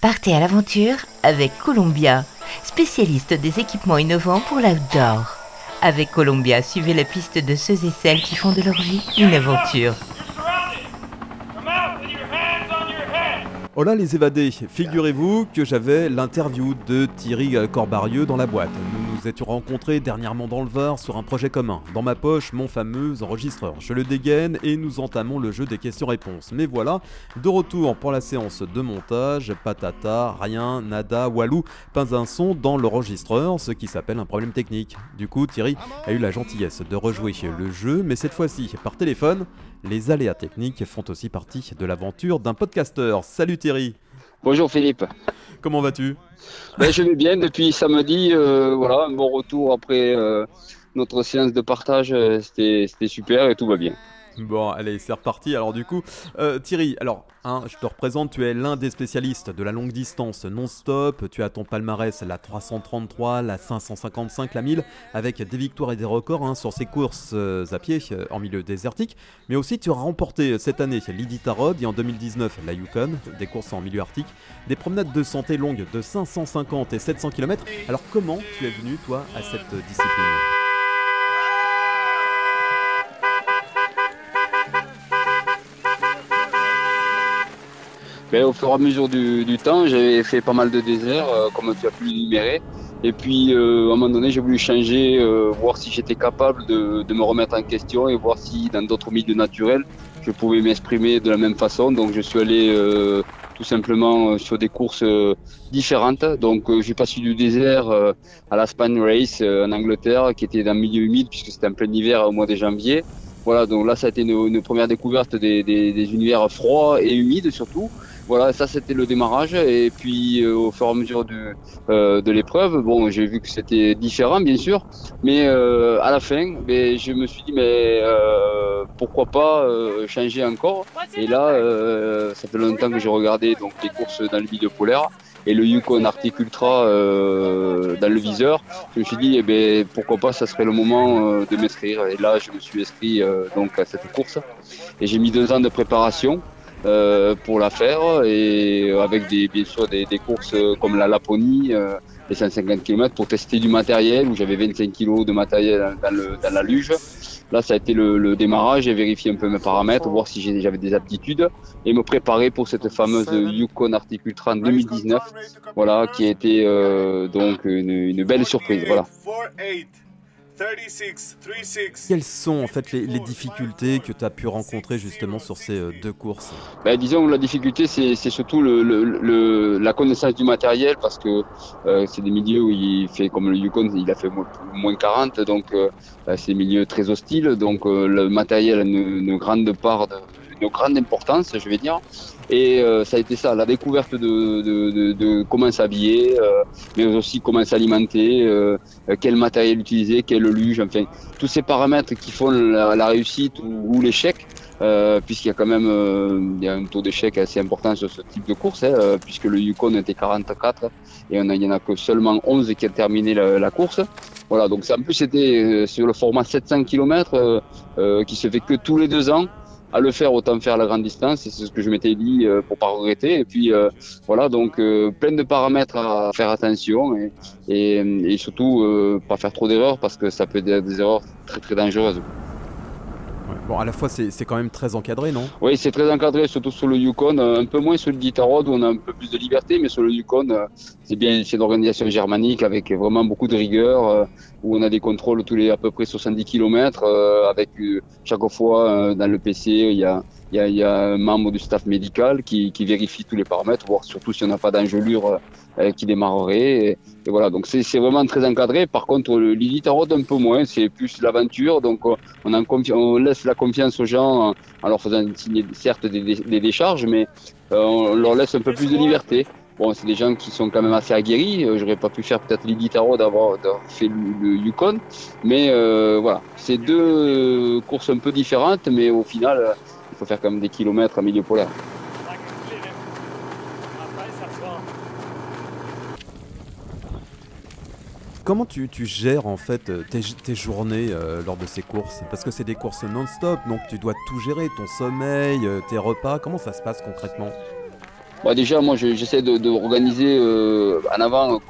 Partez à l'aventure avec Columbia, spécialiste des équipements innovants pour l'outdoor. Avec Columbia, suivez la piste de ceux et celles qui font de leur vie une aventure. Hola les évadés, figurez-vous que j'avais l'interview de Thierry Corbarieux dans la boîte. Nous étions rencontrés dernièrement dans le Var sur un projet commun. Dans ma poche, mon fameux enregistreur. Je le dégaine et nous entamons le jeu des questions-réponses. Mais voilà, de retour pour la séance de montage, patata, rien, nada, walou, pas un son dans l'enregistreur, ce qui s'appelle un problème technique. Du coup, Thierry a eu la gentillesse de rejouer le jeu, mais cette fois-ci par téléphone. Les aléas techniques font aussi partie de l'aventure d'un podcasteur. Salut Thierry Bonjour Philippe. Comment vas-tu? Ben, Je vais bien depuis samedi. Euh, voilà, un bon retour après euh, notre séance de partage. Euh, c'était super et tout va bien. Bon, allez, c'est reparti. Alors du coup, euh, Thierry, alors, hein, je te représente, tu es l'un des spécialistes de la longue distance non-stop. Tu as ton palmarès la 333, la 555, la 1000, avec des victoires et des records hein, sur ces courses euh, à pied euh, en milieu désertique. Mais aussi, tu as remporté cette année l'Iditarod et en 2019 la Yukon, des courses en milieu arctique, des promenades de santé longues de 550 et 700 km. Alors comment tu es venu, toi, à cette discipline? Ben, au fur et à mesure du, temps, j'avais fait pas mal de déserts, euh, comme tu as pu l'énumérer. Et puis, euh, à un moment donné, j'ai voulu changer, euh, voir si j'étais capable de, me remettre en question et voir si dans d'autres milieux naturels, je pouvais m'exprimer de la même façon. Donc, je suis allé tout simplement sur des courses différentes. Donc, suis passé du désert à la Span Race en Angleterre, qui était dans le milieu humide, puisque c'était en plein hiver au mois de janvier. Voilà, donc là, ça a été une, première découverte des, des univers froids et humides surtout. Voilà, ça c'était le démarrage. Et puis euh, au fur et à mesure de, euh, de l'épreuve, bon, j'ai vu que c'était différent bien sûr, mais euh, à la fin, ben, je me suis dit mais pourquoi pas changer encore. Et là, ça fait longtemps que j'ai regardé donc les courses dans le milieu polaire et le Yukon Arctic Ultra dans le viseur. Je me suis dit, eh ben, pourquoi pas, ça serait le moment de m'inscrire. Et là, je me suis inscrit donc à cette course. Et j'ai mis deux ans de préparation. Euh, pour la faire et avec des, bien sûr des, des courses comme la Laponie, euh, les 150 km pour tester du matériel où j'avais 25 kg de matériel dans, le, dans la luge. Là, ça a été le, le démarrage et vérifier un peu mes paramètres, voir si j'avais des aptitudes et me préparer pour cette fameuse Yukon Arctic Ultra 2019, voilà, qui a été euh, donc une, une belle surprise. Voilà. Quelles sont en fait les, difficultés que tu as pu rencontrer justement sur ces euh, deux courses? Ben, Disons la difficulté c'est surtout le, la connaissance du matériel parce que euh, c'est des milieux où il fait comme le Yukon, il a fait moins 40 donc euh, ben, c'est des milieux très hostiles donc le matériel a une, grande part de, une grande importance je vais dire et euh, ça a été ça, la découverte de, de, de, de comment s'habiller, euh, mais aussi comment s'alimenter, euh, quel matériel utiliser, quel luge, enfin tous ces paramètres qui font la, réussite ou, ou l'échec. puisqu'il y a quand même il y a un taux d'échec assez important sur ce type de course, hein, puisque le Yukon était 44 et on a, il n'y en a que seulement 11 qui a terminé la, la course. Voilà, donc en plus c'était sur le format 700 km qui se fait que tous les deux ans à le faire, autant faire la grande distance. C'est ce que je m'étais dit euh, pour pas regretter. Et puis euh, voilà, donc euh, plein de paramètres à faire attention et, et, et surtout pas faire trop d'erreurs parce que ça peut être des erreurs très très dangereuses. Bon, à la fois, c'est quand même très encadré, non? Oui, c'est très encadré, surtout sur le Yukon. Un peu moins sur le Ditarod où on a un peu plus de liberté, mais sur le Yukon, c'est bien, une organisation germanique avec vraiment beaucoup de rigueur, où on a des contrôles tous les à peu près 70 km, avec chaque fois dans le PC, il y a il y, y, a, un membre du staff médical qui, qui, vérifie tous les paramètres, voir surtout s'il n'y en a pas d'engelure euh, qui démarrerait. Et, voilà, donc c'est vraiment très encadré. Par contre, l'Elite Road un peu moins, c'est plus l'aventure. Donc on, a on laisse la confiance aux gens en leur faisant signer certes des, des décharges, mais euh, on leur laisse un peu plus de liberté. Bon, c'est des gens qui sont quand même assez aguerris. Euh, j'aurais pas pu faire peut-être l'Elite Road d'avoir fait le, Yukon, mais euh, voilà, c'est deux courses un peu différentes, mais au final faut faire quand même des kilomètres à milieu polaire. Comment tu, gères en fait euh, tes, journées euh, lors de ces courses? Parce que c'est des courses non-stop, donc tu dois tout gérer, ton sommeil, euh, tes repas. Comment ça se passe concrètement? Bah, déjà, moi, j'essaie d'organiser euh, en avant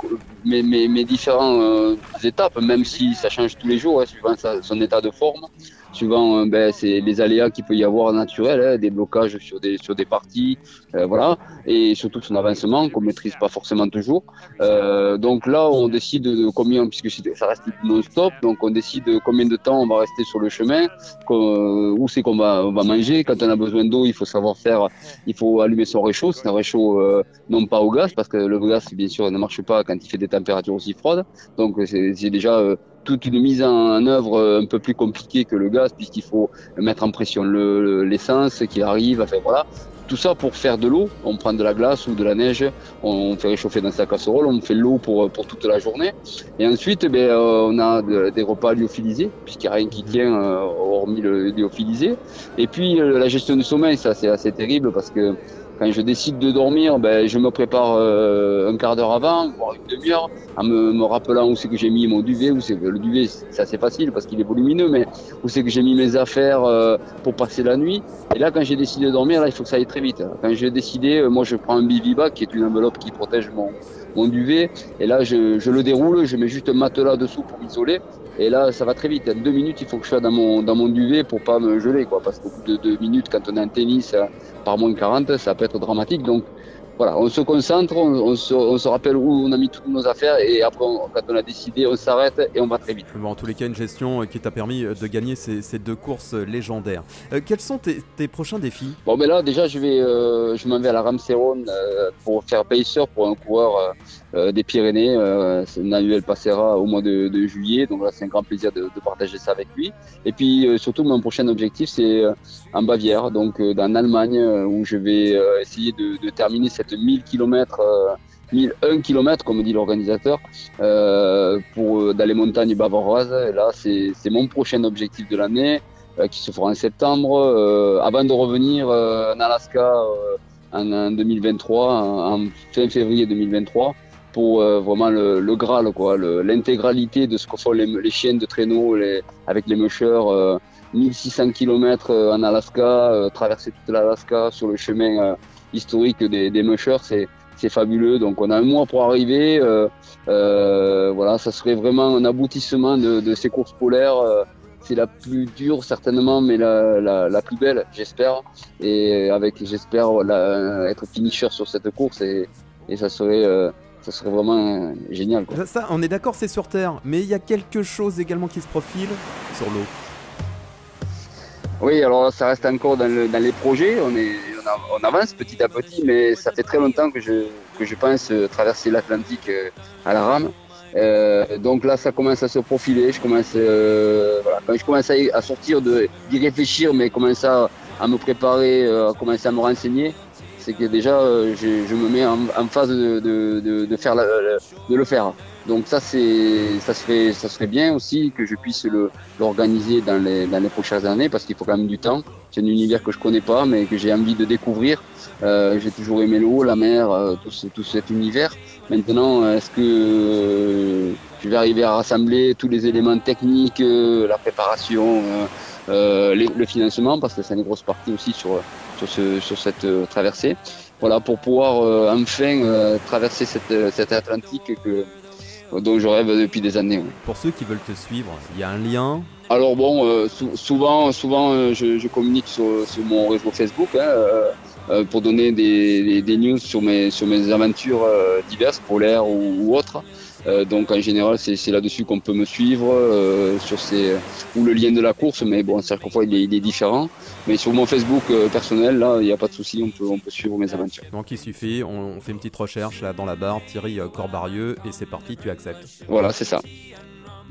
mes, mes, différentes étapes, même si ça change tous les jours, hein, suivant son état de forme. Souvent, euh, ben, c'est les aléas qu'il peut y avoir naturels, hein, des blocages sur des, sur des parties, euh, voilà, et surtout son avancement qu'on maîtrise pas forcément toujours. Euh, donc là, on décide de combien, puisque ça reste non-stop, donc on décide de combien de temps on va rester sur le chemin, où c'est qu'on va, on va manger. Quand on a besoin d'eau, il faut savoir faire, il faut allumer son réchaud. C'est un réchaud non pas au gaz, parce que le gaz, bien sûr, ne marche pas quand il fait des températures aussi froides. Donc c'est déjà toute une mise en œuvre euh, un peu plus compliquée que le gaz, puisqu'il faut mettre en pression l'essence qui arrive. Enfin voilà, tout ça pour faire de l'eau. On prend de la glace ou de la neige, on fait réchauffer dans sa casserole, on fait l'eau pour, pour toute la journée. Et ensuite, ben, euh, on a des repas lyophilisés, puisqu'il n'y a rien qui tient euh, hormis le lyophilisé. Et puis la gestion du sommeil, ça c'est assez terrible parce que quand je décide de dormir, ben, je me prépare euh, un quart d'heure avant, voire une demi-heure, en me, me, rappelant où c'est que j'ai mis mon duvet. Où c'est le duvet, c'est assez facile parce qu'il est volumineux, mais où c'est que j'ai mis mes affaires euh, pour passer la nuit. Et là, quand j'ai décidé de dormir, là, il faut que ça aille très vite. Quand j'ai décidé, euh, moi, je prends un bivibac, qui est une enveloppe qui protège mon, mon duvet, et là, je, je le déroule, je mets juste un matelas dessous pour m'isoler. Et là, ça va très vite. Deux minutes, il faut que je sois dans mon, dans mon duvet pour pas me geler, quoi. Parce qu'au bout de deux minutes, quand on est en tennis, par moins 40, ça peut être dramatique. Donc, voilà, on se concentre, on, se, rappelle où on a mis toutes nos affaires et après, quand on a décidé, on s'arrête et on va très vite. Bon, en tous les cas, une gestion euh, qui t'a permis euh, de gagner ces, deux courses euh, légendaires. quels sont tes, prochains défis? Bon, mais là, déjà, je vais, je m'en vais à la Ramseyron pour faire pacer pour un coureur des Pyrénées. Nanuel passera au mois de, juillet, donc là, c'est un grand plaisir de, partager ça avec lui. Et puis, surtout, mon prochain objectif, c'est en Bavière, donc dans l'Allemagne, où je vais essayer de, de terminer cette 1000 km, 1001 km, comme dit l'organisateur, euh, pour euh, dans les montagnes bavaroises. Et là, c'est mon prochain objectif de l'année, euh, qui se fera en septembre, avant de revenir en Alaska en, 2023, en, fin février 2023 pour vraiment le, Graal, quoi, l'intégralité de ce que font les, les chiens de traîneau avec les mushers. 1600 km en Alaska, traverser toute l'Alaska sur le chemin historique des, des mushers, c'est c'est fabuleux. Donc on a un mois pour arriver. Euh, euh, voilà, ça serait vraiment un aboutissement de, de ces courses polaires. Euh, c'est la plus dure certainement, mais la, la, la plus belle, j'espère. Et avec, j'espère, être finisher sur cette course et, et ça serait. Euh, ça serait vraiment génial. Quoi. Ça, on est d'accord, c'est sur Terre, mais il y a quelque chose également qui se profile sur l'eau. Oui, alors ça reste encore dans, le, dans les projets. On, est, on, avance petit à petit, mais ça fait très longtemps que je, pense traverser l'Atlantique euh, à la rame. Euh, donc là, ça commence à se profiler. Je commence, euh, quand je commence à, sortir d'y réfléchir, mais commence à, me préparer, euh, à commencer à me renseigner, c'est que déjà, euh, je, me mets en, phase de, faire de le faire. Donc ça, c'est, ça serait, ça serait bien aussi que je puisse le, l'organiser dans les, dans les prochaines années parce qu'il faut quand même du temps. C'est un univers que je connais pas, mais que j'ai envie de découvrir. Euh, j'ai toujours aimé l'eau, la mer, euh, tout, ce, tout, cet univers. Maintenant, est-ce que euh, je vais arriver à rassembler tous les éléments techniques, euh, la préparation, le financement, parce que c'est une grosse partie aussi sur, sur, ce, sur cette traversée. Voilà, pour pouvoir enfin traverser cette, cette Atlantique que dont je rêve depuis des années. Pour ceux qui veulent te suivre, il y a un lien Alors bon, euh, souvent, souvent euh, je, je, communique sur, sur, mon réseau Facebook hein, euh, euh pour donner des, des, news sur mes, sur mes aventures diverses, polaires ou, ou autres. Euh, donc en général, c'est là-dessus qu'on peut me suivre, euh, sur ces, ou le lien de la course, mais bon, chaque fois il est, il est différent. Mais sur mon Facebook euh, personnel, là, il n'y a pas de souci, on peut, on peut suivre mes aventures. Donc il suffit, on, fait une petite recherche là dans la barre, Thierry Corbarieux, et c'est parti, tu acceptes. Voilà, c'est ça.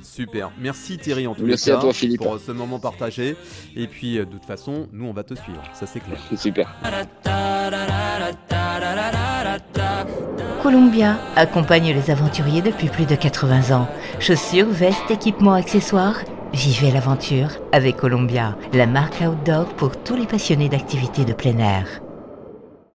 Super. Merci Thierry en tout Merci à toi Philippe pour ce moment partagé. Et puis de toute façon, nous on va te suivre, ça c'est clair. Super. Columbia accompagne les aventuriers depuis plus de 80 ans. Chaussures, vestes, équipements, accessoires. Vivez l'aventure avec Columbia, la marque outdoor pour tous les passionnés d'activités de plein air.